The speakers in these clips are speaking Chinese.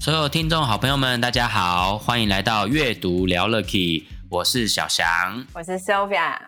所有听众好朋友们，大家好，欢迎来到阅读聊了 Key，我是小翔，我是 Sylvia。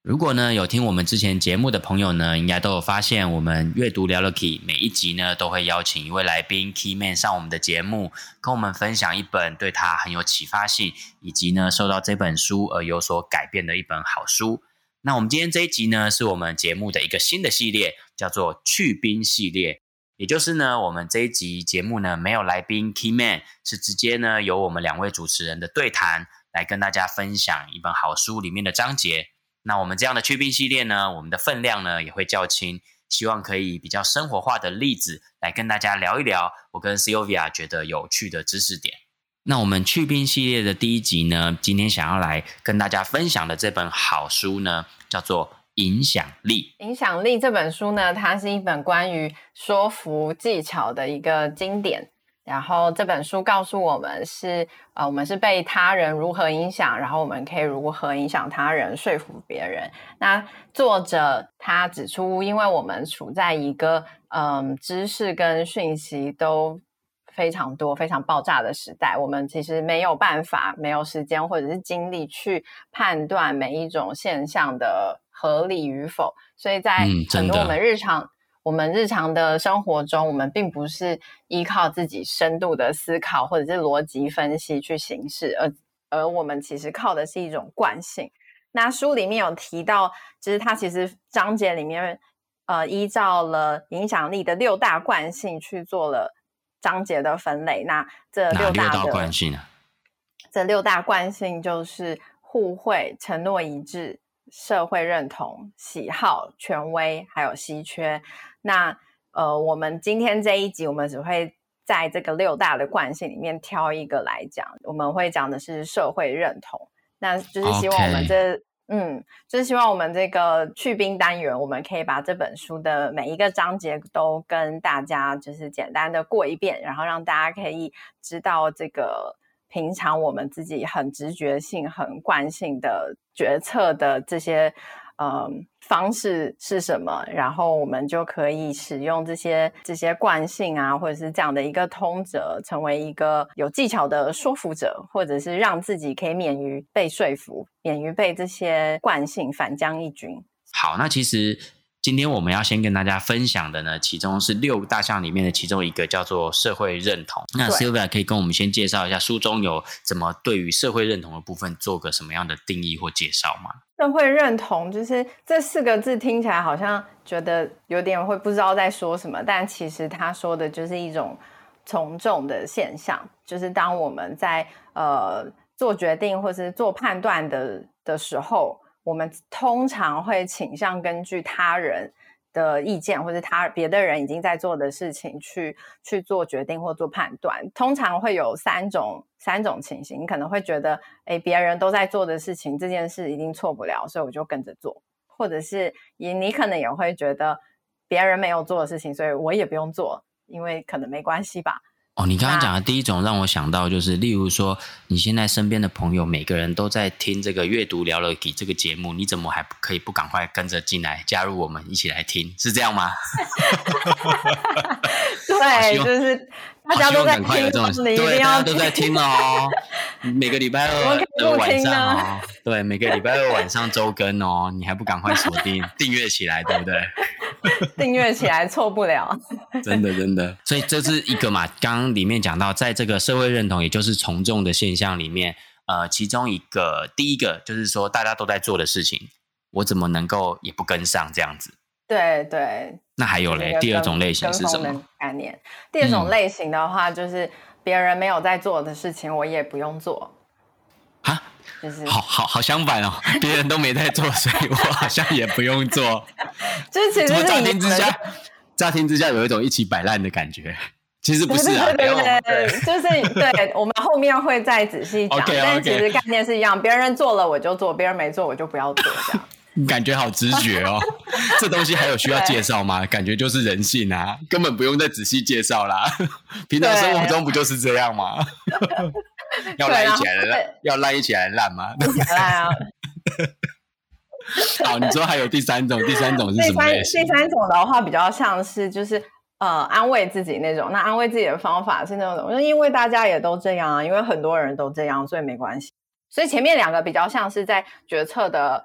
如果呢有听我们之前节目的朋友呢，应该都有发现，我们阅读聊了 Key 每一集呢都会邀请一位来宾 Key Man 上我们的节目，跟我们分享一本对他很有启发性，以及呢受到这本书而有所改变的一本好书。那我们今天这一集呢，是我们节目的一个新的系列，叫做去冰系列。也就是呢，我们这一集节目呢没有来宾 Key Man，是直接呢由我们两位主持人的对谈来跟大家分享一本好书里面的章节。那我们这样的去冰系列呢，我们的分量呢也会较轻，希望可以比较生活化的例子来跟大家聊一聊我跟 Sylvia 觉得有趣的知识点。那我们去冰系列的第一集呢，今天想要来跟大家分享的这本好书呢，叫做。影响力，影响力这本书呢，它是一本关于说服技巧的一个经典。然后这本书告诉我们是，呃，我们是被他人如何影响，然后我们可以如何影响他人，说服别人。那作者他指出，因为我们处在一个嗯、知识跟讯息都非常多、非常爆炸的时代，我们其实没有办法、没有时间或者是精力去判断每一种现象的。合理与否，所以在很多我们日常、嗯、我们日常的生活中，我们并不是依靠自己深度的思考或者是逻辑分析去行事，而而我们其实靠的是一种惯性。那书里面有提到，就是它其实章节里面呃依照了影响力的六大惯性去做了章节的分类。那这六大的惯性啊，这六大惯性就是互惠、承诺一致。社会认同、喜好、权威，还有稀缺。那呃，我们今天这一集，我们只会在这个六大的惯性里面挑一个来讲。我们会讲的是社会认同，那就是希望我们这，Okay. 嗯，就是希望我们这个去冰单元，我们可以把这本书的每一个章节都跟大家就是简单的过一遍，然后让大家可以知道这个。平常我们自己很直觉性、很惯性的决策的这些嗯方式是什么？然后我们就可以使用这些这些惯性啊，或者是这样的一个通则，成为一个有技巧的说服者，或者是让自己可以免于被说服，免于被这些惯性反将一军。好，那其实。今天我们要先跟大家分享的呢，其中是六大项里面的其中一个，叫做社会认同。那 Sylvia 可以跟我们先介绍一下书中有怎么对于社会认同的部分做个什么样的定义或介绍吗？社会认同就是这四个字听起来好像觉得有点会不知道在说什么，但其实他说的就是一种从众的现象，就是当我们在呃做决定或是做判断的的时候。我们通常会倾向根据他人的意见，或者他别的人已经在做的事情去去做决定或做判断。通常会有三种三种情形，你可能会觉得，诶，别人都在做的事情，这件事一定错不了，所以我就跟着做。或者是你你可能也会觉得，别人没有做的事情，所以我也不用做，因为可能没关系吧。哦，你刚刚讲的第一种让我想到就是，例如说，你现在身边的朋友每个人都在听这个阅读聊了 Key 这个节目，你怎么还不可以不赶快跟着进来加入我们一起来听？是这样吗？对，就是大家都在听，有这种，对，大家都在听哦。每个礼拜二的晚上哦，对，每个礼拜二晚上周更哦，你还不赶快锁定订阅起来，对不对？订阅起来错不了，真的真的。所以这是一个嘛，刚刚里面讲到，在这个社会认同，也就是从众的现象里面，呃，其中一个第一个就是说，大家都在做的事情，我怎么能够也不跟上这样子？对对。那还有嘞，第二种类型是什么概念？第二种类型的话，就是别人没有在做的事情，我也不用做。哈？就是好好好相反哦，别人都没在做，所以我好像也不用做。就是其实乍听之下，乍听之下有一种一起摆烂的感觉。其实不是啊，对对对，对就是对，我们后面会再仔细讲。okay, okay. 但其实概念是一样，别人做了我就做，别人没做我就不要做，这样。感觉好直觉哦，这东西还有需要介绍吗？感觉就是人性啊，根本不用再仔细介绍啦。平常生活中不就是这样吗？要烂一起来烂，要烂一起来烂吗？烂啊！好，你说还有第三种，第三种是什么？第三种的话比较像是就是呃安慰自己那种。那安慰自己的方法是那种，因为大家也都这样啊，因为很多人都这样，所以没关系。所以前面两个比较像是在决策的。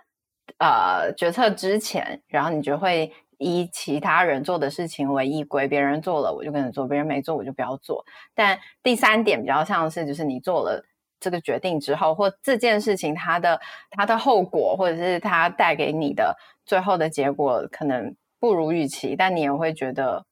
呃，决策之前，然后你就会以其他人做的事情为依归，别人做了我就跟着做，别人没做我就不要做。但第三点比较像是，就是你做了这个决定之后，或这件事情它的它的后果，或者是它带给你的最后的结果，可能不如预期，但你也会觉得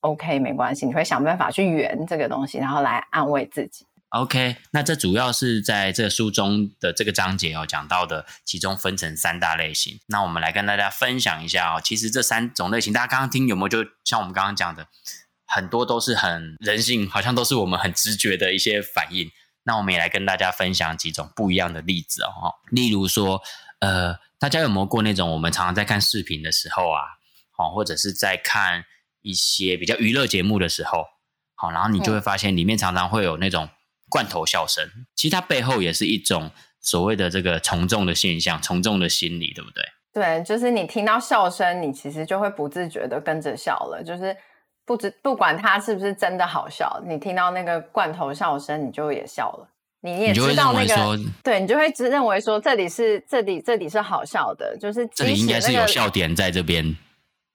OK，没关系，你会想办法去圆这个东西，然后来安慰自己。OK，那这主要是在这个书中的这个章节哦讲到的，其中分成三大类型。那我们来跟大家分享一下哦，其实这三种类型，大家刚刚听有没有？就像我们刚刚讲的，很多都是很人性，好像都是我们很直觉的一些反应。那我们也来跟大家分享几种不一样的例子哦。例如说，呃，大家有没有过那种我们常常在看视频的时候啊，哦，或者是在看一些比较娱乐节目的时候，好，然后你就会发现里面常常会有那种。罐头笑声，其实它背后也是一种所谓的这个从众的现象，从众的心理，对不对？对，就是你听到笑声，你其实就会不自觉的跟着笑了，就是不知不管它是不是真的好笑，你听到那个罐头笑声，你就也笑了，你也知道那个，对，你就会只认为说这里是这里这里是好笑的，就是、那个、这里应该是有笑点在这边。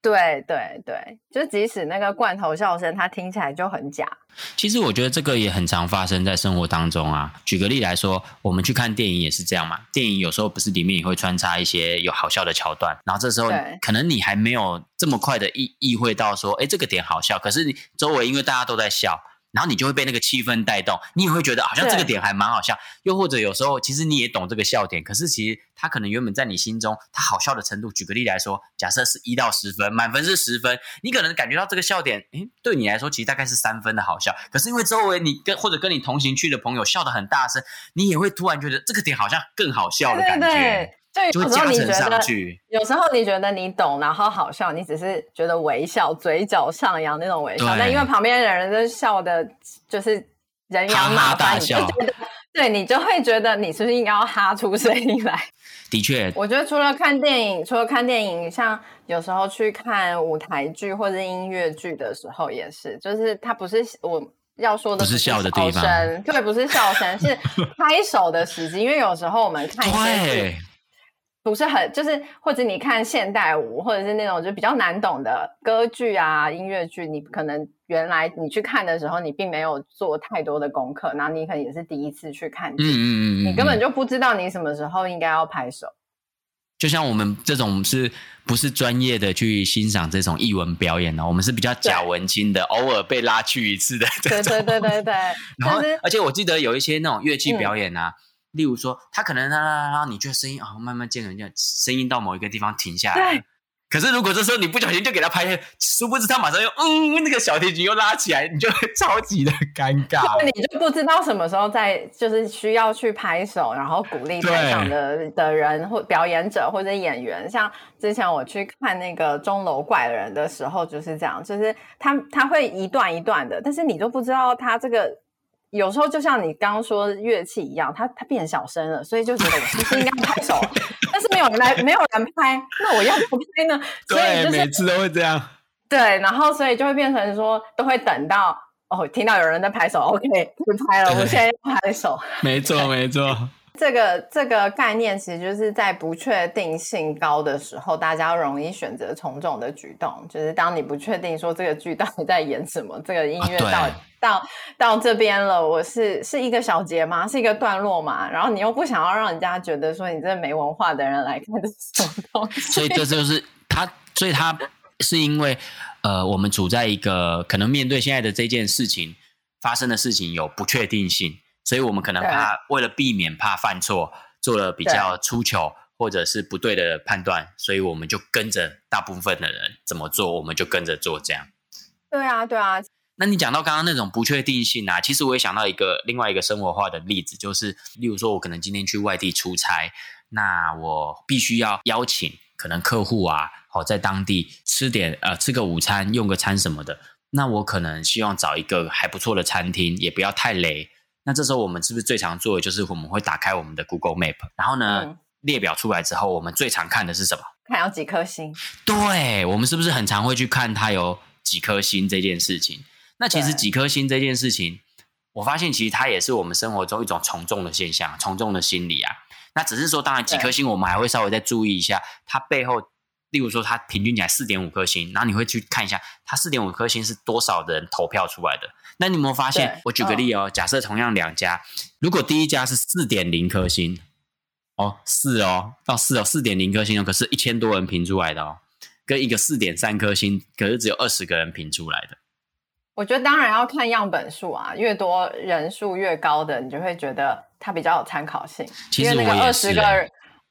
对对对，就即使那个罐头笑声，它听起来就很假。其实我觉得这个也很常发生在生活当中啊。举个例来说，我们去看电影也是这样嘛。电影有时候不是里面也会穿插一些有好笑的桥段，然后这时候可能你还没有这么快的意意会到说，哎，这个点好笑。可是你周围因为大家都在笑。然后你就会被那个气氛带动，你也会觉得好像这个点还蛮好笑。又或者有时候其实你也懂这个笑点，可是其实它可能原本在你心中它好笑的程度，举个例来说，假设是一到十分，满分是十分，你可能感觉到这个笑点，诶，对你来说其实大概是三分的好笑。可是因为周围你跟或者跟你同行去的朋友笑得很大声，你也会突然觉得这个点好像更好笑的感觉。对对对就有时候你觉得，有时候你觉得你懂，然后好笑，你只是觉得微笑，嘴角上扬那种微笑。但因为旁边的人都笑的，就是人仰马翻，你就觉得，对，你就会觉得你是不是应该要哈出声音来？的确，我觉得除了看电影，除了看电影，像有时候去看舞台剧或者音乐剧的时候，也是，就是它不是我要说的，不是笑的地方，对，不是笑声，是拍手的时机。因为有时候我们 看一些。不是很，就是或者你看现代舞，或者是那种就比较难懂的歌剧啊、音乐剧，你可能原来你去看的时候，你并没有做太多的功课，然后你可能也是第一次去看剧，嗯嗯嗯，嗯，你根本就不知道你什么时候应该要拍手。就像我们这种是不是专业的去欣赏这种艺文表演呢？我们是比较假文青的，偶尔被拉去一次的。对对对对对。然后，而且我记得有一些那种乐器表演啊。嗯例如说，他可能啦啦啦，你觉得声音啊、哦，慢慢渐远，渐声音到某一个地方停下来。对。可是如果这时候你不小心就给他拍，殊不知他马上又嗯，那个小提琴又拉起来，你就会 超级的尴尬。你就不知道什么时候在，就是需要去拍手，然后鼓励台上的的人或表演者或者演员。像之前我去看那个钟楼怪人的时候，就是这样，就是他他会一段一段的，但是你都不知道他这个。有时候就像你刚刚说乐器一样，它它变小声了，所以就觉得我是不是应该拍手？但是没有人来，没有人拍，那我要不拍呢？所以就是每次都会这样。对，然后所以就会变成说，都会等到哦，听到有人在拍手，OK，不拍了，我现在要拍手。没错，没错。这个这个概念其实就是在不确定性高的时候，大家容易选择从众的举动。就是当你不确定说这个剧到底在演什么，这个音乐到、啊、到到这边了，我是是一个小节吗？是一个段落吗？然后你又不想要让人家觉得说你这没文化的人来看 这是什么东西。所以这就是他，所以他是因为呃，我们处在一个可能面对现在的这件事情发生的事情有不确定性。所以我们可能怕，为了避免怕犯错，做了比较出糗或者是不对的判断，所以我们就跟着大部分的人怎么做，我们就跟着做这样。对啊，对啊。那你讲到刚刚那种不确定性啊，其实我也想到一个另外一个生活化的例子，就是例如说，我可能今天去外地出差，那我必须要邀请可能客户啊，好在当地吃点呃吃个午餐，用个餐什么的，那我可能希望找一个还不错的餐厅，也不要太雷。那这时候我们是不是最常做的就是我们会打开我们的 Google Map，然后呢，嗯、列表出来之后，我们最常看的是什么？看有几颗星。对，我们是不是很常会去看它有几颗星这件事情？那其实几颗星这件事情，我发现其实它也是我们生活中一种从众的现象，从众的心理啊。那只是说，当然几颗星我们还会稍微再注意一下它背后，例如说它平均起来四点五颗星，然后你会去看一下它四点五颗星是多少人投票出来的。那你有没有发现？我举个例哦，哦假设同样两家，如果第一家是四点零颗星，哦四哦到四哦四点零颗星哦，可是一千多人评出来的哦，跟一个四点三颗星，可是只有二十个人评出来的。我觉得当然要看样本数啊，越多人数越高的，你就会觉得它比较有参考性。其实我也是。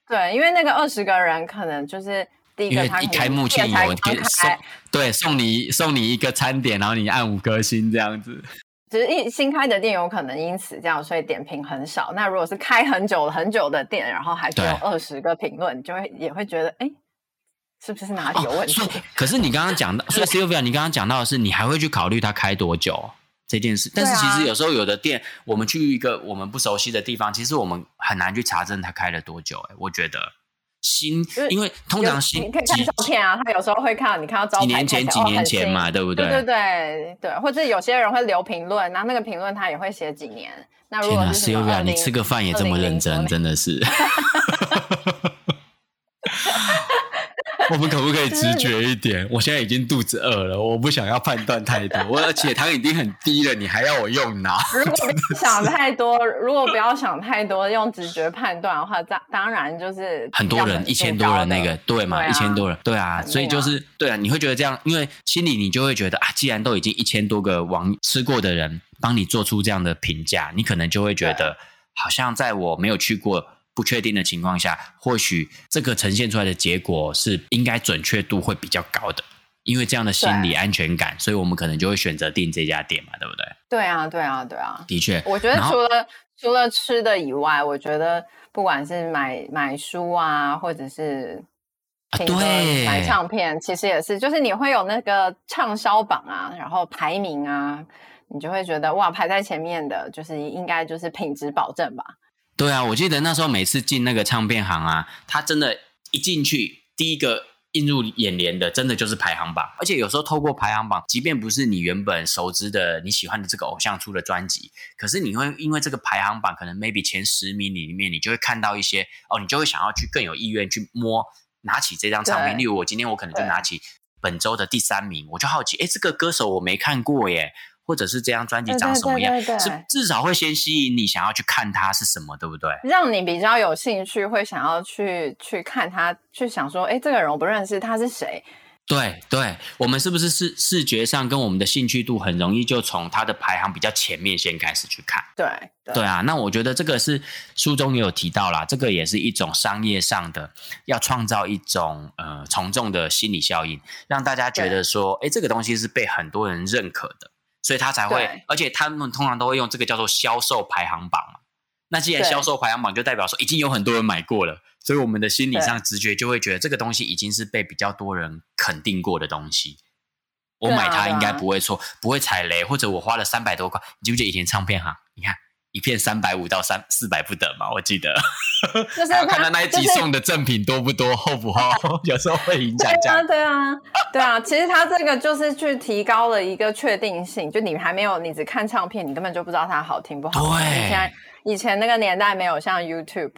对，因为那个二十个人可能就是第一个，他一开幕前有给送，对，送你送你一个餐点，然后你按五颗星这样子。只是一新开的店有可能因此这样，所以点评很少。那如果是开很久很久的店，然后还只有二十个评论，你就会也会觉得，哎。是不是哪里有问题？哦、可是你刚刚讲到，所以 Sylvia，你刚刚讲到的是，你还会去考虑它开多久这件事？但是其实有时候有的店，我们去一个我们不熟悉的地方，其实我们很难去查证它开了多久。哎，我觉得新，因为通常新你可以看照片啊，他有时候会看，你看到招牌几年前几年前嘛，对不对？对对对对，或者有些人会留评论，然后那个评论他也会写几年。那如果是 Sylvia，你吃个饭也这么认真，真的是。我们可不可以直觉一点？我现在已经肚子饿了，我不想要判断太多。我的血糖已经很低了，你还要我用脑？如果不想太多，如果不要想太多，用直觉判断的话，当当然就是很多人一千多人那个对嘛？一千多人对啊，所以就是对啊，你会觉得这样，因为心里你就会觉得啊，既然都已经一千多个网吃过的人帮你做出这样的评价，你可能就会觉得好像在我没有去过。不确定的情况下，或许这个呈现出来的结果是应该准确度会比较高的，因为这样的心理安全感，所以我们可能就会选择订这家店嘛，对不对？对啊，对啊，对啊，的确。我觉得除了除了吃的以外，我觉得不管是买买书啊，或者是对买唱片，其实也是，就是你会有那个畅销榜啊，然后排名啊，你就会觉得哇，排在前面的，就是应该就是品质保证吧。对啊，我记得那时候每次进那个唱片行啊，他真的，一进去第一个映入眼帘的，真的就是排行榜。而且有时候透过排行榜，即便不是你原本熟知的你喜欢的这个偶像出的专辑，可是你会因为这个排行榜可能 maybe 前十名里面，你就会看到一些哦，你就会想要去更有意愿去摸，拿起这张唱片。例如我今天我可能就拿起本周的第三名，我就好奇，哎，这个歌手我没看过耶。或者是这张专辑长什么样？对对对对，是至少会先吸引你想要去看它是什么，对不对？让你比较有兴趣，会想要去去看它，去想说，哎，这个人我不认识，他是谁？对对，我们是不是视视觉上跟我们的兴趣度很容易就从它的排行比较前面先开始去看？对对，对啊，那我觉得这个是书中也有提到啦，这个也是一种商业上的要创造一种呃从众的心理效应，让大家觉得说，哎，这个东西是被很多人认可的。所以他才会，而且他们通常都会用这个叫做销售排行榜嘛。那既然销售排行榜就代表说已经有很多人买过了，所以我们的心理上直觉就会觉得这个东西已经是被比较多人肯定过的东西。我买它应该不会错，不会踩雷，或者我花了三百多块。你记不记得以前唱片行？你看。一片三百五到三四百不等嘛，我记得。就是要看他那一集送的赠品多不多，厚不厚，有时候会影响价格。对啊，对啊，其实他这个就是去提高了一个确定性，就你还没有，你只看唱片，你根本就不知道它好听不好听。对。以前以前那个年代没有像 YouTube。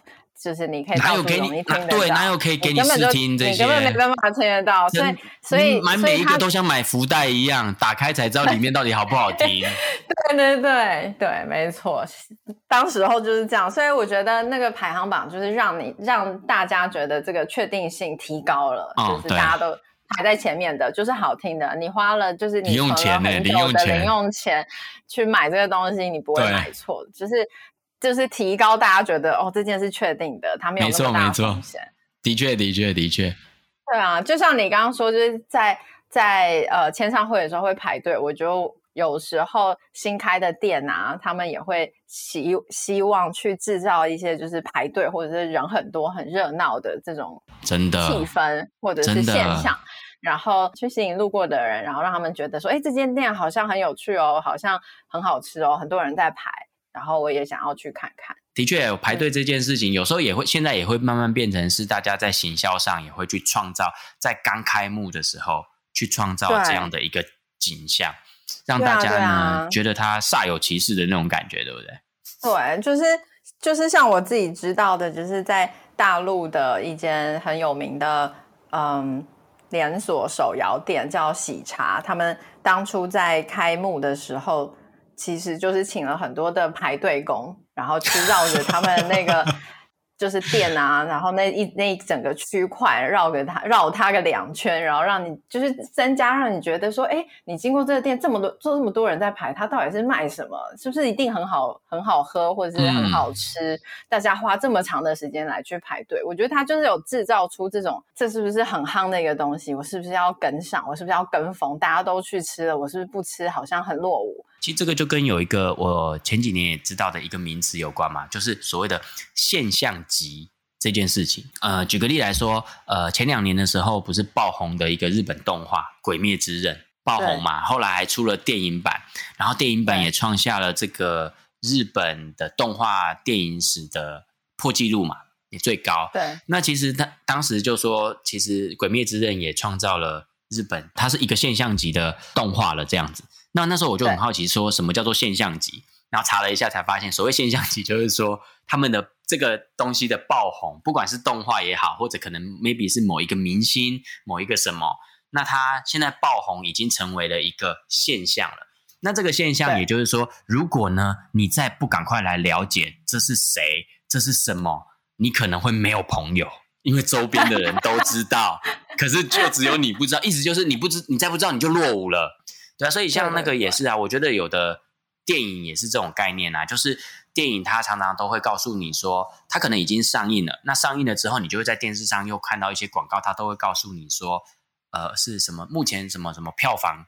就是你可以哪有给你对，哪有可以给你试听这些，你根本没办法听得到，所以所以买每一个都像买福袋一样，打开才知道里面到底好不好听。对对对对，没错，当时候就是这样，所以我觉得那个排行榜就是让你让大家觉得这个确定性提高了，就是大家都排在前面的，就是好听的。你花了就是你零用钱呢，零用钱零用钱去买这个东西，你不会买错，就是。就是提高大家觉得哦，这件事确定的，他没有那么大的风险。的确，的确，的确。对啊，就像你刚刚说，就是在在呃签唱会的时候会排队，我就有时候新开的店啊，他们也会希希望去制造一些就是排队或者是人很多很热闹的这种真的气氛或者是现象，然后去吸引路过的人，然后让他们觉得说，哎，这间店好像很有趣哦，好像很好吃哦，很多人在排，然后我也想要去看看。的确，排队这件事情有时候也会，现在也会慢慢变成是大家在行销上也会去创造，在刚开幕的时候去创造这样的一个景象。让大家呢、觉得他煞有其事的那种感觉，对不对？对，就是就是像我自己知道的，就是在大陆的一间很有名的嗯连锁手摇店叫喜茶，他们当初在开幕的时候，其实就是请了很多的排队工，然后去绕着他们那个。就是店啊，然后那一那一整个区块绕给他绕他个两圈，然后让你就是增加让你觉得说，哎，你经过这个店这么多做这么多人在排，他到底是卖什么？是不是一定很好很好喝，或者是很好吃？嗯、大家花这么长的时间来去排队，我觉得他就是有制造出这种，这是不是很夯的一个东西？我是不是要跟上？我是不是要跟风？大家都去吃了，我是不是不吃？好像很落伍。其实这个就跟有一个我前几年也知道的一个名词有关嘛，就是所谓的现象级这件事情。呃，举个例来说，呃，前两年的时候不是爆红的一个日本动画《鬼灭之刃》爆红嘛，后来还出了电影版，然后电影版也创下了这个日本的动画电影史的破纪录嘛，也最高。对，那其实他当时就说，其实《鬼灭之刃》也创造了日本，它是一个现象级的动画了，这样子。那那时候我就很好奇，说什么叫做现象级？然后查了一下，才发现所谓现象级，就是说他们的这个东西的爆红，不管是动画也好，或者可能 maybe 是某一个明星、某一个什么，那他现在爆红已经成为了一个现象了。那这个现象，也就是说，如果呢你再不赶快来了解这是谁，这是什么，你可能会没有朋友，因为周边的人都知道，可是就只有你不知道。意思就是你不知，你再不知道，你就落伍了。对啊，所以像那个也是啊，我觉得有的电影也是这种概念啊，就是电影它常常都会告诉你说，它可能已经上映了，那上映了之后，你就会在电视上又看到一些广告，它都会告诉你说，呃，是什么目前什么什么票房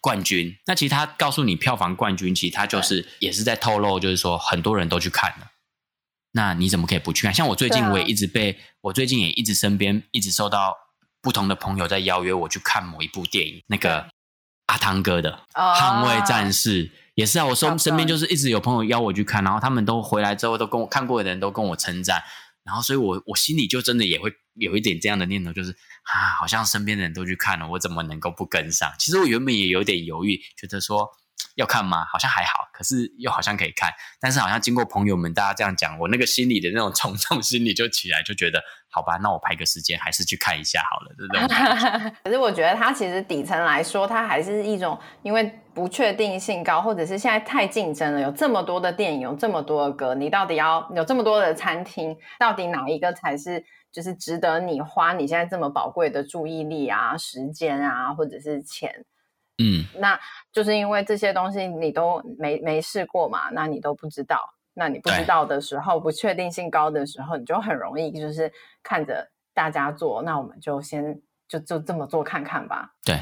冠军。那其实它告诉你票房冠军，其实它就是也是在透露，就是说很多人都去看了，那你怎么可以不去看？像我最近我也一直被我最近也一直身边一直受到不同的朋友在邀约我去看某一部电影，那个。阿汤哥的《捍卫战士》oh, 也是啊，我身身边就是一直有朋友邀我去看，然后他们都回来之后都跟我看过的人都跟我称赞，然后所以我我心里就真的也会有一点这样的念头，就是啊，好像身边的人都去看了，我怎么能够不跟上？其实我原本也有点犹豫，觉得说。要看吗？好像还好，可是又好像可以看。但是好像经过朋友们大家这样讲，我那个心里的那种从众 心理就起来，就觉得好吧，那我排个时间还是去看一下好了，对不对？可是我觉得它其实底层来说，它还是一种因为不确定性高，或者是现在太竞争了，有这么多的电影，有这么多的歌，你到底要有这么多的餐厅，到底哪一个才是就是值得你花你现在这么宝贵的注意力啊、时间啊，或者是钱？嗯，那就是因为这些东西你都没没试过嘛，那你都不知道。那你不知道的时候，不确定性高的时候，你就很容易就是看着大家做，那我们就先就就这么做看看吧。对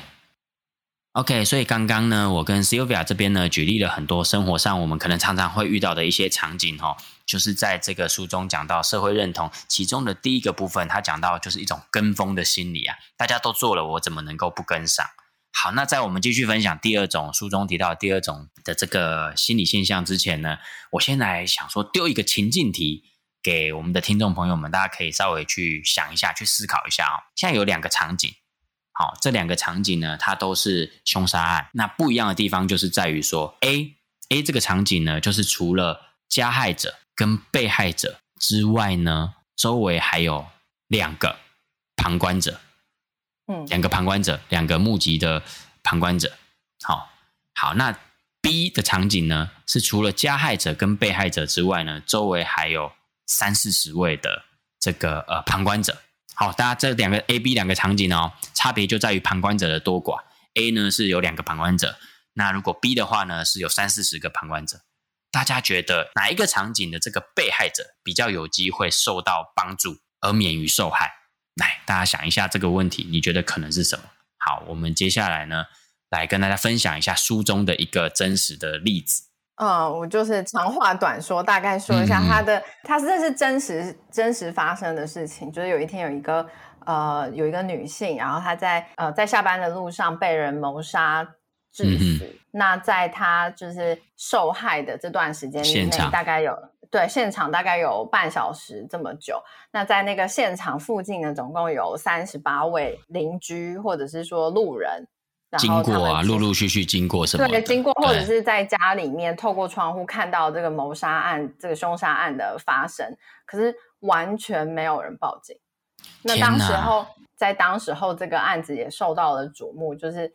，OK。所以刚刚呢，我跟 Sylvia 这边呢举例了很多生活上我们可能常常会遇到的一些场景哦，就是在这个书中讲到社会认同其中的第一个部分，他讲到就是一种跟风的心理啊，大家都做了，我怎么能够不跟上？好，那在我们继续分享第二种书中提到第二种的这个心理现象之前呢，我先来想说丢一个情境题给我们的听众朋友们，大家可以稍微去想一下，去思考一下哦。现在有两个场景，好，这两个场景呢，它都是凶杀案。那不一样的地方就是在于说，A A 这个场景呢，就是除了加害者跟被害者之外呢，周围还有两个旁观者。嗯，两个旁观者，两个目击的旁观者，好，好，那 B 的场景呢，是除了加害者跟被害者之外呢，周围还有三四十位的这个呃旁观者。好，大家这两个 A、B 两个场景哦，差别就在于旁观者的多寡。A 呢是有两个旁观者，那如果 B 的话呢，是有三四十个旁观者。大家觉得哪一个场景的这个被害者比较有机会受到帮助而免于受害？来，大家想一下这个问题，你觉得可能是什么？好，我们接下来呢，来跟大家分享一下书中的一个真实的例子。嗯，我就是长话短说，大概说一下他的，他这是真实真实发生的事情。就是有一天有一个呃有一个女性，然后她在呃在下班的路上被人谋杀致死。嗯、那在他就是受害的这段时间里内，大概有对现场大概有半小时这么久。那在那个现场附近呢，总共有三十八位邻居或者是说路人。经过啊，陆陆续续经过什么？对，经过或者是在家里面透过窗户看到这个谋杀案、这个凶杀案的发生，可是完全没有人报警。那当时候，在当时候这个案子也受到了瞩目，就是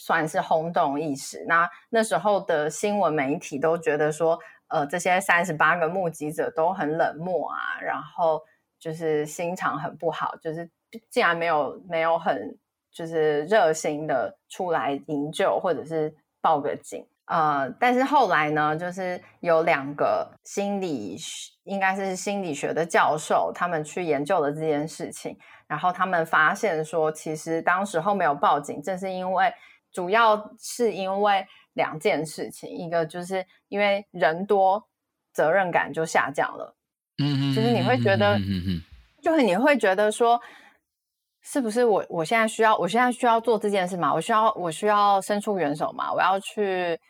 算是轰动一时。那那时候的新闻媒体都觉得说，呃，这些三十八个目击者都很冷漠啊，然后就是心肠很不好，就是竟然没有没有很。就是热心的出来营救，或者是报个警，呃，但是后来呢，就是有两个心理，应该是心理学的教授，他们去研究了这件事情，然后他们发现说，其实当时候没有报警，正是因为主要是因为两件事情，一个就是因为人多，责任感就下降了，嗯嗯，就是你会觉得，嗯嗯，就是你会觉得说。是不是我我现在需要我现在需要做这件事嘛？我需要我需要伸出援手嘛？我要去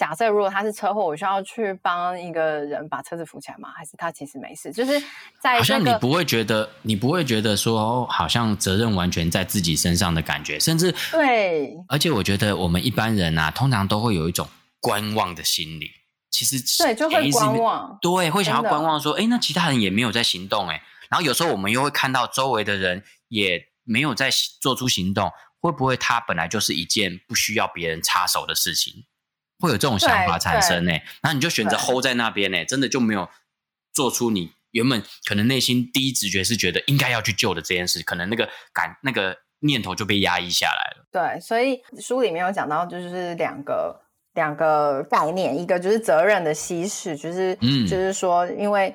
假设如果他是车祸，我需要去帮一个人把车子扶起来吗？还是他其实没事？就是在、这个、好像你不会觉得你不会觉得说好像责任完全在自己身上的感觉，甚至对。而且我觉得我们一般人啊，通常都会有一种观望的心理。其实对，就会观望，对，会想要观望说，哎，那其他人也没有在行动，哎，然后有时候我们又会看到周围的人也。没有在做出行动，会不会他本来就是一件不需要别人插手的事情？会有这种想法产生呢？然后你就选择 hold 在那边呢？真的就没有做出你原本可能内心第一直觉是觉得应该要去救的这件事，可能那个感那个念头就被压抑下来了。对，所以书里面有讲到，就是两个两个概念，一个就是责任的稀释，就是嗯，就是说因为。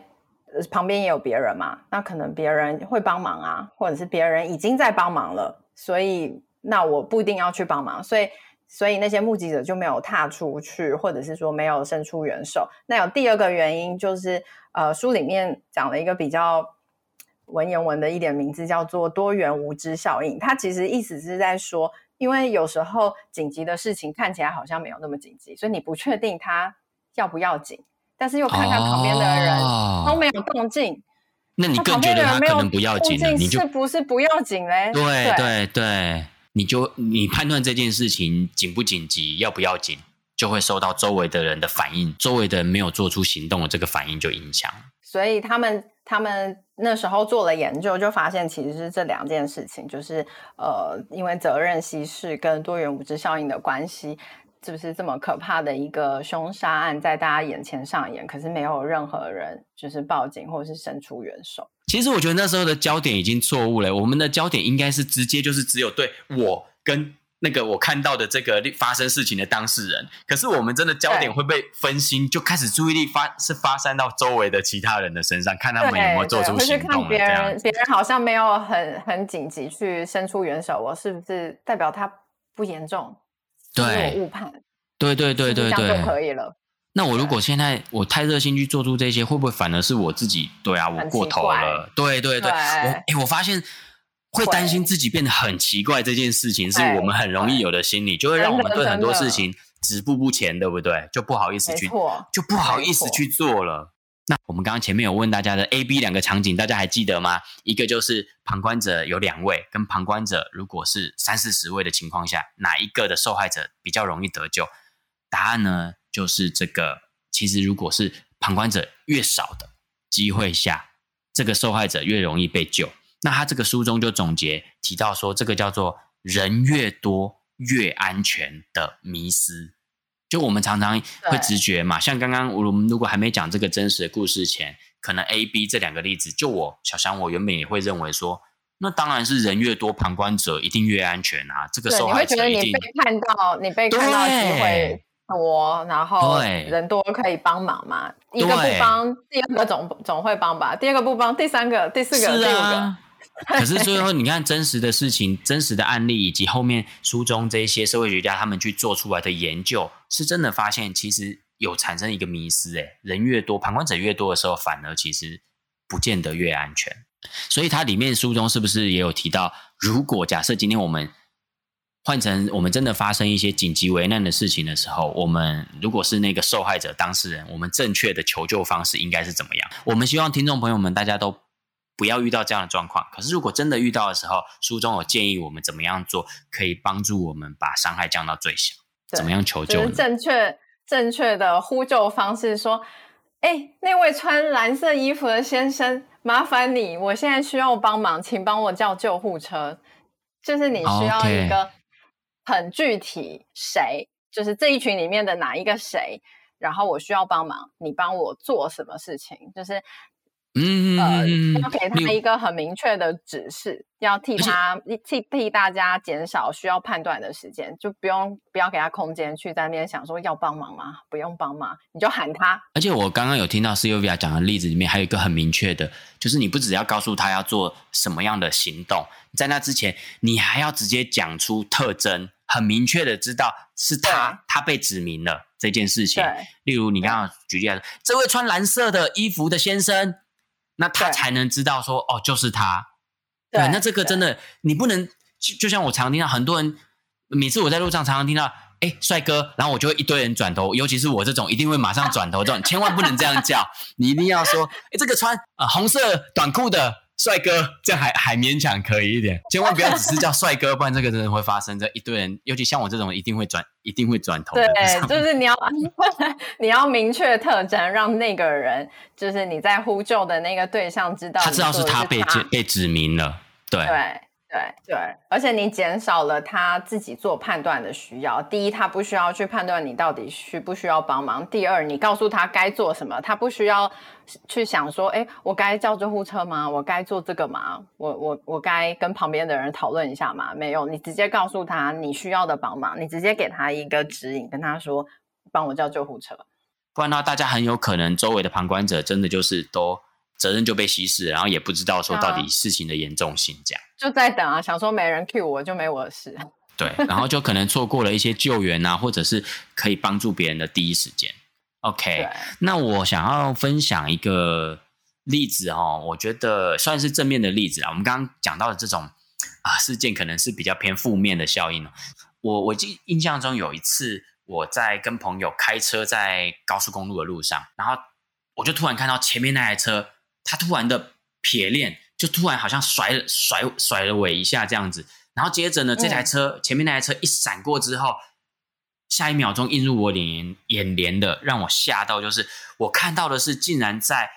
旁边也有别人嘛，那可能别人会帮忙啊，或者是别人已经在帮忙了，所以那我不一定要去帮忙，所以所以那些目击者就没有踏出去，或者是说没有伸出援手。那有第二个原因就是，呃，书里面讲了一个比较文言文的一点名字，叫做多元无知效应。它其实意思是在说，因为有时候紧急的事情看起来好像没有那么紧急，所以你不确定它要不要紧。但是又看看旁边的人都没有动静，那你更觉得他可能不要紧了，你就是不是不要紧嘞？对对对，你就你判断这件事情紧不紧急，要不要紧，就会受到周围的人的反应，周围的人没有做出行动的这个反应就影响。所以他们他们那时候做了研究，就发现其实是这两件事情，就是呃，因为责任稀释跟多元无知效应的关系。是不是这么可怕的一个凶杀案在大家眼前上演？可是没有任何人就是报警或者是伸出援手。其实我觉得那时候的焦点已经错误了。我们的焦点应该是直接就是只有对我跟那个我看到的这个发生事情的当事人。可是我们真的焦点会被分心，就开始注意力发是发散到周围的其他人的身上，看他们有没有做出行动。别人别人好像没有很很紧急去伸出援手，我是不是代表他不严重？对，误判。对对对对对，这样就可以了。那我如果现在我太热心去做出这些，会不会反而是我自己？对啊，我过头了。对对对，对我哎，我发现会担心自己变得很奇怪这件事情，是我们很容易有的心理，就会让我们对很多事情止步不前，对不对？就不好意思去，就不好意思去做了。那我们刚刚前面有问大家的 A、B 两个场景，大家还记得吗？一个就是旁观者有两位，跟旁观者如果是三四十位的情况下，哪一个的受害者比较容易得救？答案呢，就是这个。其实如果是旁观者越少的机会下，这个受害者越容易被救。那他这个书中就总结提到说，这个叫做“人越多越安全”的迷思。就我们常常会直觉嘛，像刚刚我们如果还没讲这个真实的故事前，可能 A、B 这两个例子，就我小翔，我原本也会认为说，那当然是人越多，旁观者一定越安全啊。这个受害者一定你会觉得你被看到，你被看到机会多，然后人多可以帮忙嘛。一个不帮，第二个总总会帮吧？第二个不帮，第三个、第四个、第五个，可是最后你看真实的事情、真实的案例，以及后面书中这些社会学家他们去做出来的研究，是真的发现其实有产生一个迷思：诶，人越多，旁观者越多的时候，反而其实不见得越安全。所以它里面书中是不是也有提到，如果假设今天我们换成我们真的发生一些紧急危难的事情的时候，我们如果是那个受害者当事人，我们正确的求救方式应该是怎么样？我们希望听众朋友们大家都不要遇到这样的状况。可是如果真的遇到的时候，书中有建议我们怎么样做，可以帮助我们把伤害降到最小。怎么样求救？就是正确正确的呼救方式，说：“哎，那位穿蓝色衣服的先生，麻烦你，我现在需要帮忙，请帮我叫救护车。”就是你需要一个。很具体，谁就是这一群里面的哪一个谁？然后我需要帮忙，你帮我做什么事情？就是，嗯呃，要给他一个很明确的指示，要替他替替大家减少需要判断的时间，就不用不要给他空间去在那边想说要帮忙吗？不用帮忙，你就喊他。而且我刚刚有听到 Sylvia 讲的例子里面，还有一个很明确的，就是你不只要告诉他要做什么样的行动，在那之前，你还要直接讲出特征。很明确的知道是他，他被指明了这件事情。例如你刚刚举例来说，这位穿蓝色的衣服的先生，那他才能知道说，哦，就是他。对，对，那这个真的，你不能就就像我常听到很多人，每次我在路上常常听到，哎，帅哥，然后我就会一堆人转头，尤其是我这种一定会马上转头这种，千万不能这样叫，你一定要说，哎，这个穿啊、呃、红色短裤的。帅哥，这样还还勉强可以一点，千万不要只是叫帅哥，不然这个真的会发生。这一堆人，尤其像我这种，一定会转，一定会转头。对，就是你要 你要明确特征，让那个人，就是你在呼救的那个对象知道，他知道是他被指被指名了。对。对对对，而且你减少了他自己做判断的需要。第一，他不需要去判断你到底需不需要帮忙；第二，你告诉他该做什么，他不需要去想说：“哎，我该叫救护车吗？我该做这个吗？我我我该跟旁边的人讨论一下吗？”没有，你直接告诉他你需要的帮忙，你直接给他一个指引，跟他说：“帮我叫救护车。”不然的话，大家很有可能周围的旁观者真的就是都。责任就被稀释，然后也不知道说到底事情的严重性，这样就在等啊，想说没人 cue 我就没我的事。对，然后就可能错过了一些救援啊，或者是可以帮助别人的第一时间。OK，那我想要分享一个例子哦，我觉得算是正面的例子啊。我们刚刚讲到的这种啊事件，可能是比较偏负面的效应。我我记印象中有一次，我在跟朋友开车在高速公路的路上，然后我就突然看到前面那台车。它突然的撇链，就突然好像甩了甩甩了尾一下这样子，然后接着呢，这台车、嗯、前面那台车一闪过之后，下一秒钟映入我眼眼帘的，让我吓到，就是我看到的是，竟然在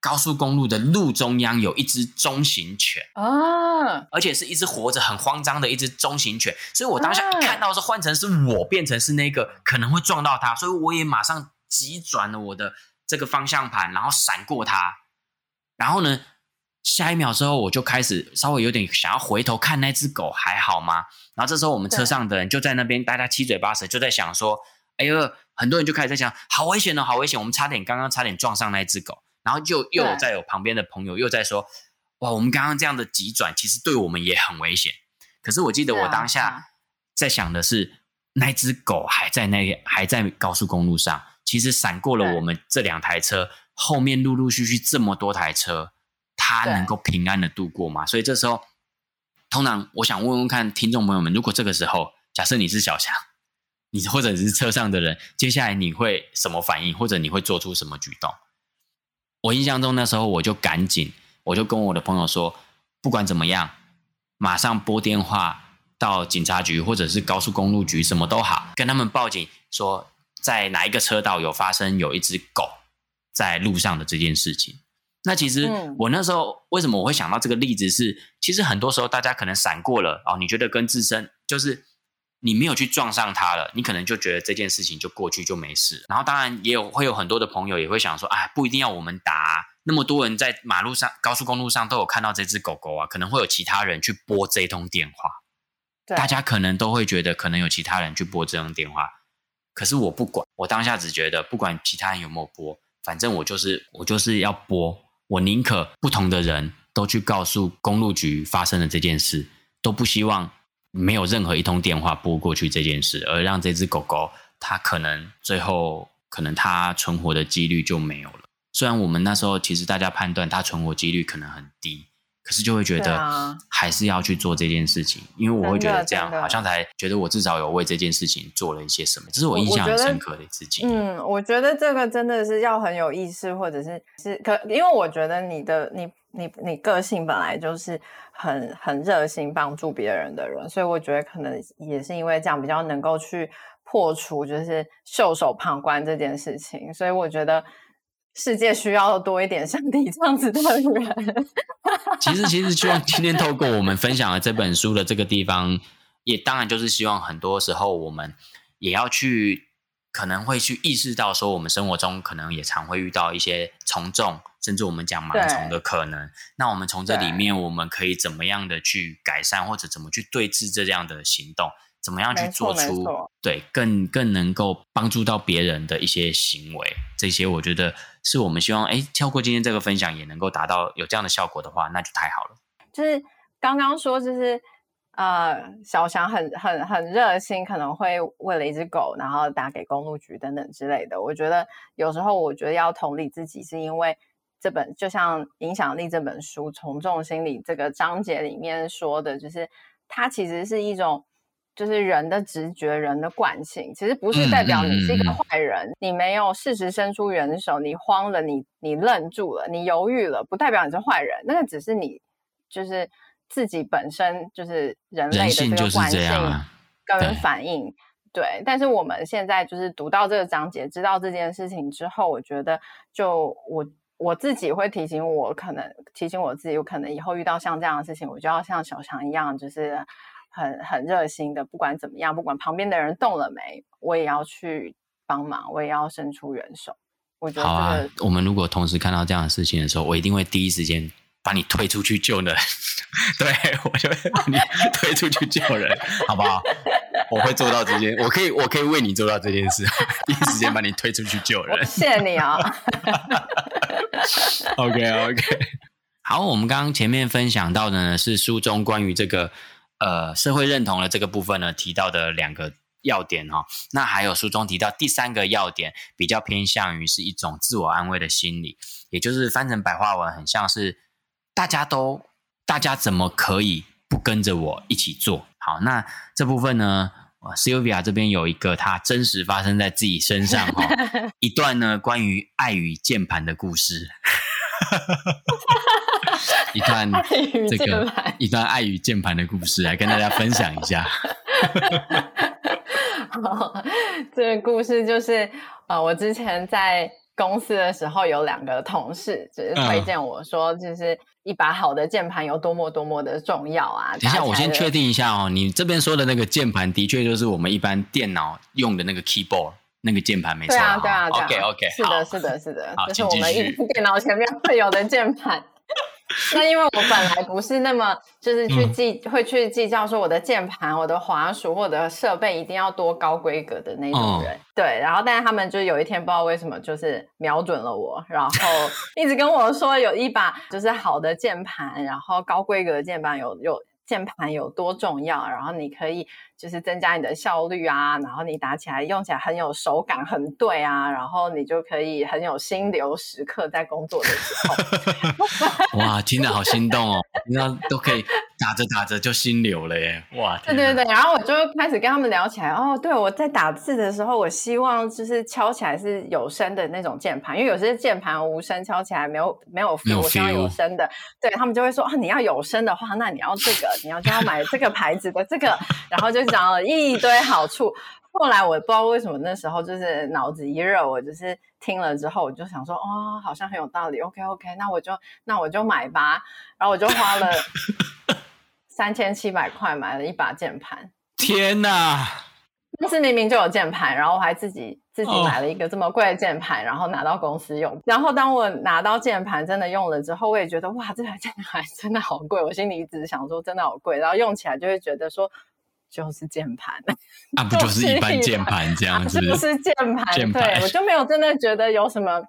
高速公路的路中央有一只中型犬。啊，而且是一只活着很慌张的一只中型犬，所以我当下一看到是换成是我变成是那个可能会撞到它，所以我也马上急转了我的这个方向盘，然后闪过它。然后呢，下一秒之后，我就开始稍微有点想要回头看那只狗还好吗？然后这时候，我们车上的人就在那边，大家七嘴八舌就在想说：“哎呦，很多人就开始在想，好危险哦，好危险！我们差点刚刚差点撞上那只狗。”然后就又有在有旁边的朋友又在说：“哇，我们刚刚这样的急转，其实对我们也很危险。”可是我记得我当下在想的是，那只狗还在那还在高速公路上，其实闪过了我们这两台车。后面陆陆续续这么多台车，他能够平安的度过吗？所以这时候，通常我想问问看听众朋友们，如果这个时候，假设你是小强，你或者是车上的人，接下来你会什么反应，或者你会做出什么举动？我印象中那时候我就赶紧，我就跟我的朋友说，不管怎么样，马上拨电话到警察局或者是高速公路局，什么都好，跟他们报警说，在哪一个车道有发生有一只狗。在路上的这件事情，那其实我那时候为什么我会想到这个例子是，其实很多时候大家可能闪过了哦，你觉得跟自身就是你没有去撞上它了，你可能就觉得这件事情就过去就没事。然后当然也有会有很多的朋友也会想说，哎，不一定要我们打啊，那么多人在马路上、高速公路上都有看到这只狗狗啊，可能会有其他人去拨这通电话，大家可能都会觉得可能有其他人去拨这通电话，可是我不管，我当下只觉得不管其他人有没有拨。反正我就是我就是要拨，我宁可不同的人都去告诉公路局发生了这件事，都不希望没有任何一通电话拨过去这件事，而让这只狗狗它可能最后可能它存活的几率就没有了。虽然我们那时候其实大家判断它存活几率可能很低。可是就会觉得还是要去做这件事情，啊、因为我会觉得这样好像才觉得我至少有为这件事情做了一些什么，这是我印象很深刻的事情。嗯，我觉得这个真的是要很有意识，或者是是可，因为我觉得你的你你你个性本来就是很很热心帮助别人的人，所以我觉得可能也是因为这样比较能够去破除就是袖手旁观这件事情，所以我觉得。世界需要多一点像你这样子的人。其实，其实希望今天透过我们分享的这本书的这个地方，也当然就是希望很多时候我们也要去，可能会去意识到说，我们生活中可能也常会遇到一些从众，甚至我们讲盲从的可能。那我们从这里面，我们可以怎么样的去改善，或者怎么去对峙这样的行动？怎么样去做出对更更能够帮助到别人的一些行为？这些我觉得是我们希望哎，跳过今天这个分享也能够达到有这样的效果的话，那就太好了。就是刚刚说，就是呃，小翔很很很热心，可能会为了一只狗，然后打给公路局等等之类的。我觉得有时候，我觉得要同理自己，是因为这本就像《影响力》这本书从众心理这个章节里面说的，就是它其实是一种。就是人的直觉，人的惯性，其实不是代表你是一个坏人。嗯嗯、你没有适时伸出援手，你慌了，你你愣住了，你犹豫了，不代表你是坏人。那个只是你，就是自己本身就是人类的这个惯性跟反应。对，对，但是我们现在就是读到这个章节，知道这件事情之后，我觉得就我我自己会提醒我，可能提醒我自己，我可能以后遇到像这样的事情，我就要像小强一样，就是。很很热心的，不管怎么样，不管旁边的人动了没，我也要去帮忙，我也要伸出援手。我觉得、这个、好啊，我们如果同时看到这样的事情的时候，我一定会第一时间把你推出去救人。对，我就会把你 推出去救人，好不好？我会做到这件，我可以，我可以为你做到这件事，第一时间把你推出去救人。谢谢你啊。OK OK，好，我们刚刚前面分享到的呢，是书中关于这个。呃，社会认同的这个部分呢，提到的两个要点哈、哦，那还有书中提到第三个要点，比较偏向于是一种自我安慰的心理，也就是翻成白话文，很像是大家都，大家怎么可以不跟着我一起做？好，那这部分呢，Sylvia 这边有一个她真实发生在自己身上哈、哦，一段呢关于爱与键盘的故事。一段这个一段爱与键盘的故事，来跟大家分享一下。好，这个故事就是呃，我之前在公司的时候，有两个同事就是推荐我说，就是一把好的键盘有多么多么的重要啊。等一下，我先确定一下哦，你这边说的那个键盘，的确就是我们一般电脑用的那个 keyboard 那个键盘，没错。对啊，对啊，对啊。OK OK，是的，是的，是的，就是我们一 电脑前面会有的键盘。那因为我本来不是那么就是去计、嗯、会去计较说我的键盘、我的滑鼠或者设备一定要多高规格的那种人，哦、对。然后，但是他们就有一天不知道为什么就是瞄准了我，然后 一直跟我说有一把就是好的键盘，然后高规格的键盘有有键盘有多重要，然后你可以。就是增加你的效率啊，然后你打起来用起来很有手感，很对啊，然后你就可以很有心流时刻在工作的时候。哇，听得好心动哦！那都可以打着打着就心流了耶！哇，对对对，然后我就开始跟他们聊起来。哦，对，我在打字的时候，我希望就是敲起来是有声的那种键盘，因为有些键盘无声，敲起来没有没有 feel，我希望有声的。对，他们就会说啊，你要有声的话，那你要这个，你要就要买这个牌子的这个，然后就。讲了一堆好处，后来我不知道为什么那时候就是脑子一热，我就是听了之后，我就想说，哦，好像很有道理。OK OK，那我就那我就买吧。然后我就花了 三千七百块买了一把键盘。天哪！公司明明就有键盘，然后我还自己自己买了一个这么贵的键盘，然后拿到公司用。然后当我拿到键盘真的用了之后，我也觉得哇，这台键盘真的好贵。我心里一直想说，真的好贵。然后用起来就会觉得说。就是键盘，那、啊、不 就是一般键盘这样子？是不是键盘？对，我就没有真的觉得有什么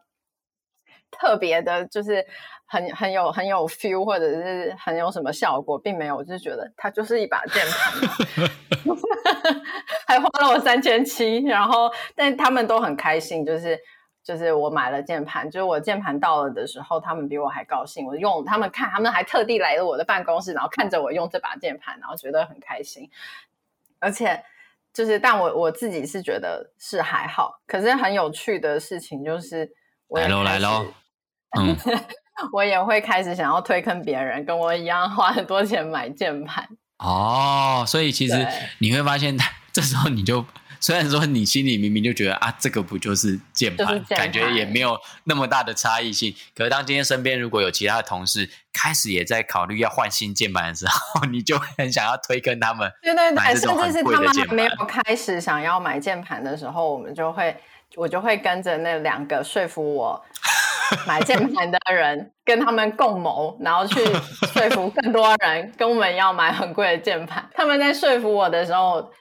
特别的，就是很很有很有 feel，或者是很有什么效果，并没有，我就是觉得它就是一把键盘，还花了我三千七，然后但他们都很开心，就是就是我买了键盘，就是我键盘到了的时候，他们比我还高兴，我用他们看，他们还特地来了我的办公室，然后看着我用这把键盘，然后觉得很开心，而且。就是，但我我自己是觉得是还好，可是很有趣的事情就是我，来喽来喽，嗯，我也会开始想要推坑别人，跟我一样花很多钱买键盘。哦，所以其实你会发现，这时候你就。虽然说你心里明明就觉得啊，这个不就是键盘，就是感觉也没有那么大的差异性。可是当今天身边如果有其他的同事开始也在考虑要换新键盘的时候，你就很想要推跟他们。对对对，甚至是他们还没有开始想要买键盘的时候，我们就会我就会跟着那两个说服我 买键盘的人，跟他们共谋，然后去说服更多人跟我们要买很贵的键盘。他们在说服我的时候。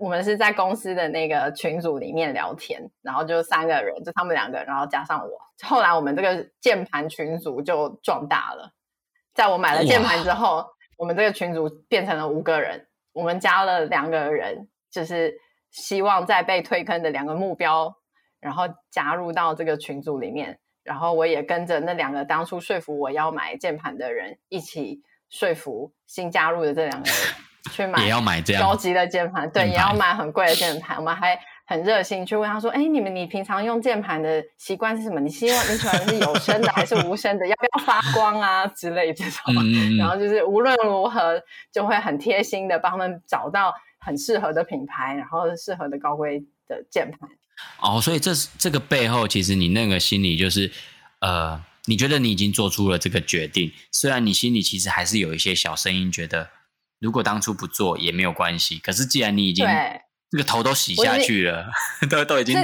我们是在公司的那个群组里面聊天，然后就三个人，就他们两个，然后加上我。后来我们这个键盘群组就壮大了。在我买了键盘之后，我们这个群组变成了五个人。我们加了两个人，就是希望在被推坑的两个目标，然后加入到这个群组里面。然后我也跟着那两个当初说服我要买键盘的人一起说服新加入的这两个人。去买也要买这样高级的键盘，对，也要买很贵的键盘。我们还很热心去问他说：“哎，你们你平常用键盘的习惯是什么？你希望你喜欢是有声的还是无声的？要不要发光啊之类这种？”嗯、然后就是无论如何就会很贴心的帮他们找到很适合的品牌，然后适合的高规的键盘。哦，所以这是这个背后，其实你那个心里就是呃，你觉得你已经做出了这个决定，虽然你心里其实还是有一些小声音觉得。如果当初不做也没有关系，可是既然你已经这个头都洗下去了，都都已经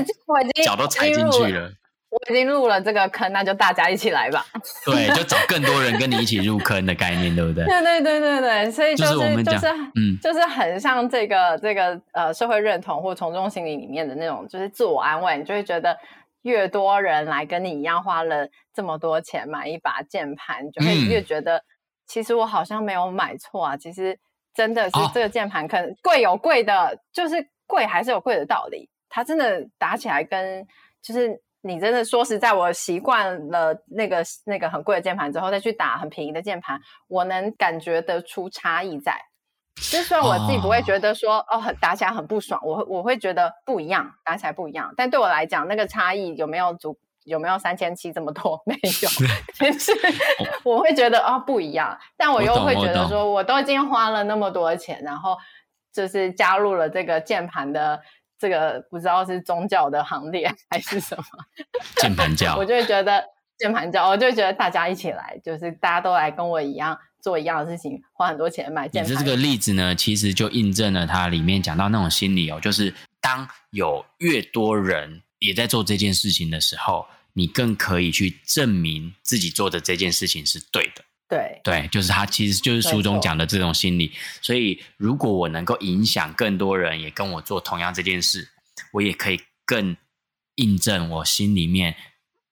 脚都踩进去了，我已经入了这个坑，那就大家一起来吧。对，就找更多人跟你一起入坑的概念，对不对？对对对对对，所以就是、就是、我们讲就是嗯，就是很像这个这个呃社会认同或从众心理里面的那种，就是自我安慰，你就会觉得越多人来跟你一样花了这么多钱买一把键盘，就会越觉得、嗯、其实我好像没有买错啊，其实。真的是这个键盘可能贵有贵的，哦、就是贵还是有贵的道理。它真的打起来跟就是你真的说实在，我习惯了那个那个很贵的键盘之后，再去打很便宜的键盘，我能感觉得出差异在。就算我自己不会觉得说哦，很、哦、打起来很不爽，我我会觉得不一样，打起来不一样。但对我来讲，那个差异有没有足？有没有三千七这么多？没有，其实 我会觉得啊、哦、不一样，但我又会觉得说，我都已经花了那么多钱，然后就是加入了这个键盘的这个不知道是宗教的行列还是什么键盘教，我就会觉得键盘教，我就觉得大家一起来，就是大家都来跟我一样做一样的事情，花很多钱买键盘。这个例子呢，其实就印证了它里面讲到那种心理哦，就是当有越多人也在做这件事情的时候。你更可以去证明自己做的这件事情是对的。对对，就是他其实就是书中讲的这种心理。所以，如果我能够影响更多人也跟我做同样这件事，我也可以更印证我心里面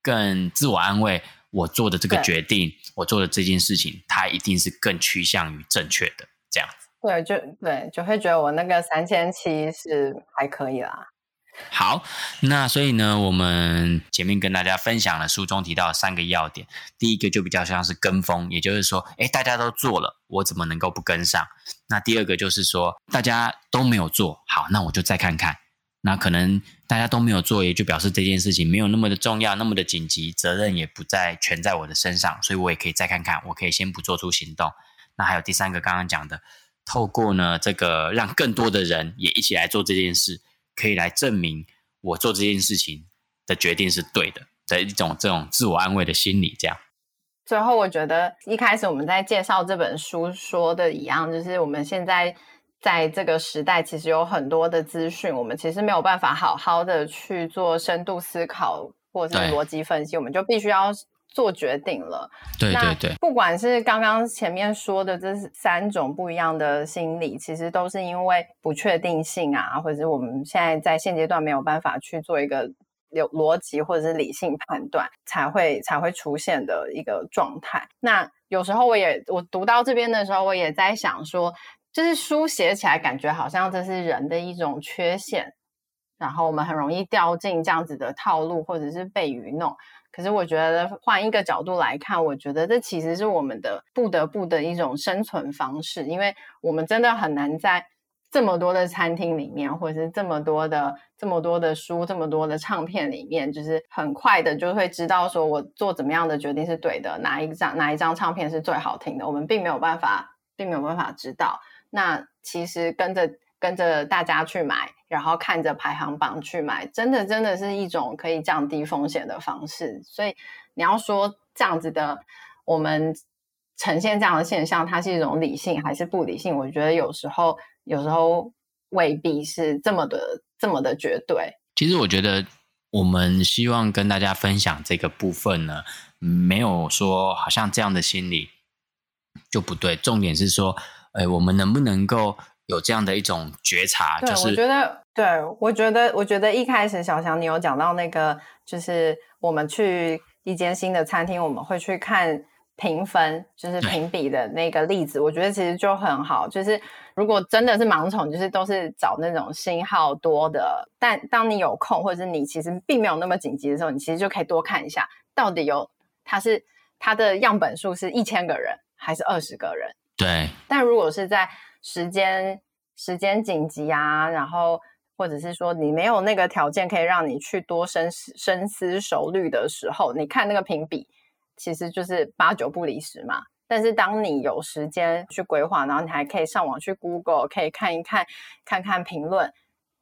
更自我安慰，我做的这个决定，我做的这件事情，它一定是更趋向于正确的。这样子。对，就对，就会觉得我那个三千七是还可以啦。好，那所以呢，我们前面跟大家分享了书中提到的三个要点。第一个就比较像是跟风，也就是说，诶，大家都做了，我怎么能够不跟上？那第二个就是说，大家都没有做好，那我就再看看。那可能大家都没有做，也就表示这件事情没有那么的重要，那么的紧急，责任也不再全在我的身上，所以我也可以再看看，我可以先不做出行动。那还有第三个，刚刚讲的，透过呢这个让更多的人也一起来做这件事。可以来证明我做这件事情的决定是对的的一种这种自我安慰的心理，这样。最后，我觉得一开始我们在介绍这本书说的一样，就是我们现在在这个时代，其实有很多的资讯，我们其实没有办法好好的去做深度思考或者是逻辑分析，我们就必须要。做决定了，对对对，不管是刚刚前面说的这三种不一样的心理，其实都是因为不确定性啊，或者是我们现在在现阶段没有办法去做一个有逻辑或者是理性判断才会才会出现的一个状态。那有时候我也我读到这边的时候，我也在想说，就是书写起来感觉好像这是人的一种缺陷，然后我们很容易掉进这样子的套路，或者是被愚弄。可是我觉得换一个角度来看，我觉得这其实是我们的不得不的一种生存方式，因为我们真的很难在这么多的餐厅里面，或者是这么多的这么多的书、这么多的唱片里面，就是很快的就会知道说我做怎么样的决定是对的，哪一张哪一张唱片是最好听的，我们并没有办法，并没有办法知道。那其实跟着。跟着大家去买，然后看着排行榜去买，真的真的是一种可以降低风险的方式。所以你要说这样子的，我们呈现这样的现象，它是一种理性还是不理性？我觉得有时候有时候未必是这么的这么的绝对。其实我觉得我们希望跟大家分享这个部分呢，没有说好像这样的心理就不对。重点是说，哎，我们能不能够？有这样的一种觉察，对就是我觉得，对我觉得，我觉得一开始小翔你有讲到那个，就是我们去一间新的餐厅，我们会去看评分，就是评比的那个例子，我觉得其实就很好。就是如果真的是盲从，就是都是找那种星号多的，但当你有空，或者是你其实并没有那么紧急的时候，你其实就可以多看一下，到底有它是它的样本数是一千个人还是二十个人？对。但如果是在时间时间紧急啊，然后或者是说你没有那个条件可以让你去多深思深思熟虑的时候，你看那个评比，其实就是八九不离十嘛。但是当你有时间去规划，然后你还可以上网去 Google，可以看一看，看看评论，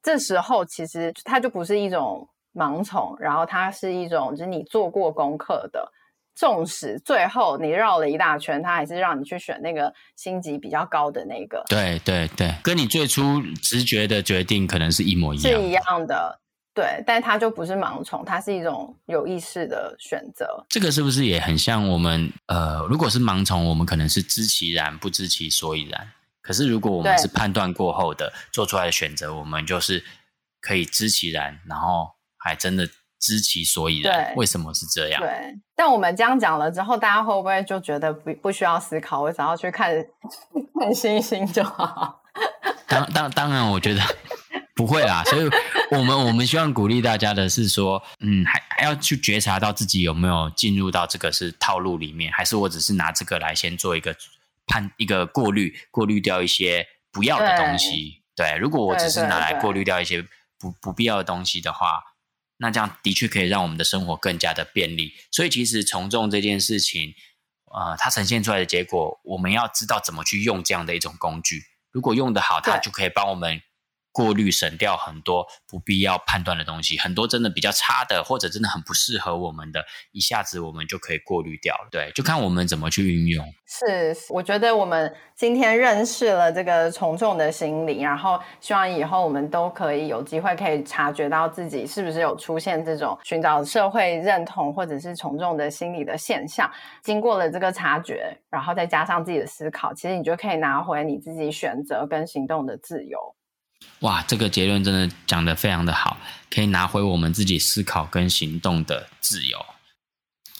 这时候其实它就不是一种盲从，然后它是一种就是你做过功课的。纵使最后你绕了一大圈，他还是让你去选那个星级比较高的那个。对对对，跟你最初直觉的决定可能是一模一样，是一样的。对，但它就不是盲从，它是一种有意识的选择。这个是不是也很像我们？呃，如果是盲从，我们可能是知其然不知其所以然。可是如果我们是判断过后的做出来的选择，我们就是可以知其然，然后还真的。知其所以然，对为什么是这样？对，但我们这样讲了之后，大家会不会就觉得不不需要思考，我只要去看看星星就好？当当当然，我觉得不会啦。所以，我们我们希望鼓励大家的是说，嗯，还还要去觉察到自己有没有进入到这个是套路里面，还是我只是拿这个来先做一个判一个过滤，过滤掉一些不要的东西。对，对，如果我只是拿来过滤掉一些不不必要的东西的话。那这样的确可以让我们的生活更加的便利，所以其实从众这件事情，呃，它呈现出来的结果，我们要知道怎么去用这样的一种工具。如果用得好，它就可以帮我们。过滤省掉很多不必要判断的东西，很多真的比较差的，或者真的很不适合我们的，一下子我们就可以过滤掉了。对，就看我们怎么去运用。是，我觉得我们今天认识了这个从众的心理，然后希望以后我们都可以有机会可以察觉到自己是不是有出现这种寻找社会认同或者是从众的心理的现象。经过了这个察觉，然后再加上自己的思考，其实你就可以拿回你自己选择跟行动的自由。哇，这个结论真的讲得非常的好，可以拿回我们自己思考跟行动的自由。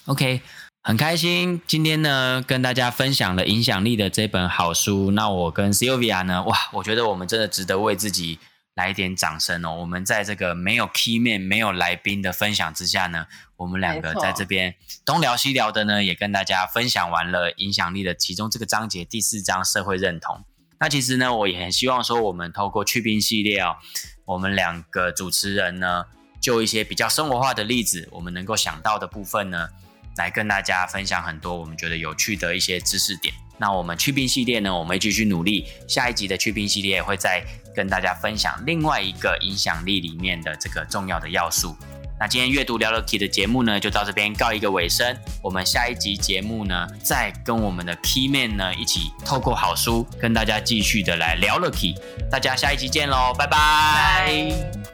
OK，很开心今天呢跟大家分享了《影响力》的这本好书。那我跟 Sylvia 呢，哇，我觉得我们真的值得为自己来一点掌声哦。我们在这个没有 Key Man、没有来宾的分享之下呢，我们两个在这边东聊西聊的呢，也跟大家分享完了《影响力》的其中这个章节第四章社会认同。那其实呢，我也很希望说，我们透过去冰系列哦，我们两个主持人呢，就一些比较生活化的例子，我们能够想到的部分呢，来跟大家分享很多我们觉得有趣的一些知识点。那我们去冰系列呢，我们继续努力，下一集的去冰系列会再跟大家分享另外一个影响力里面的这个重要的要素。那今天阅读聊了 Key 的节目呢，就到这边告一个尾声。我们下一集节目呢，再跟我们的 Key Man 呢一起透过好书跟大家继续的来聊了 Key。大家下一集见喽，拜拜。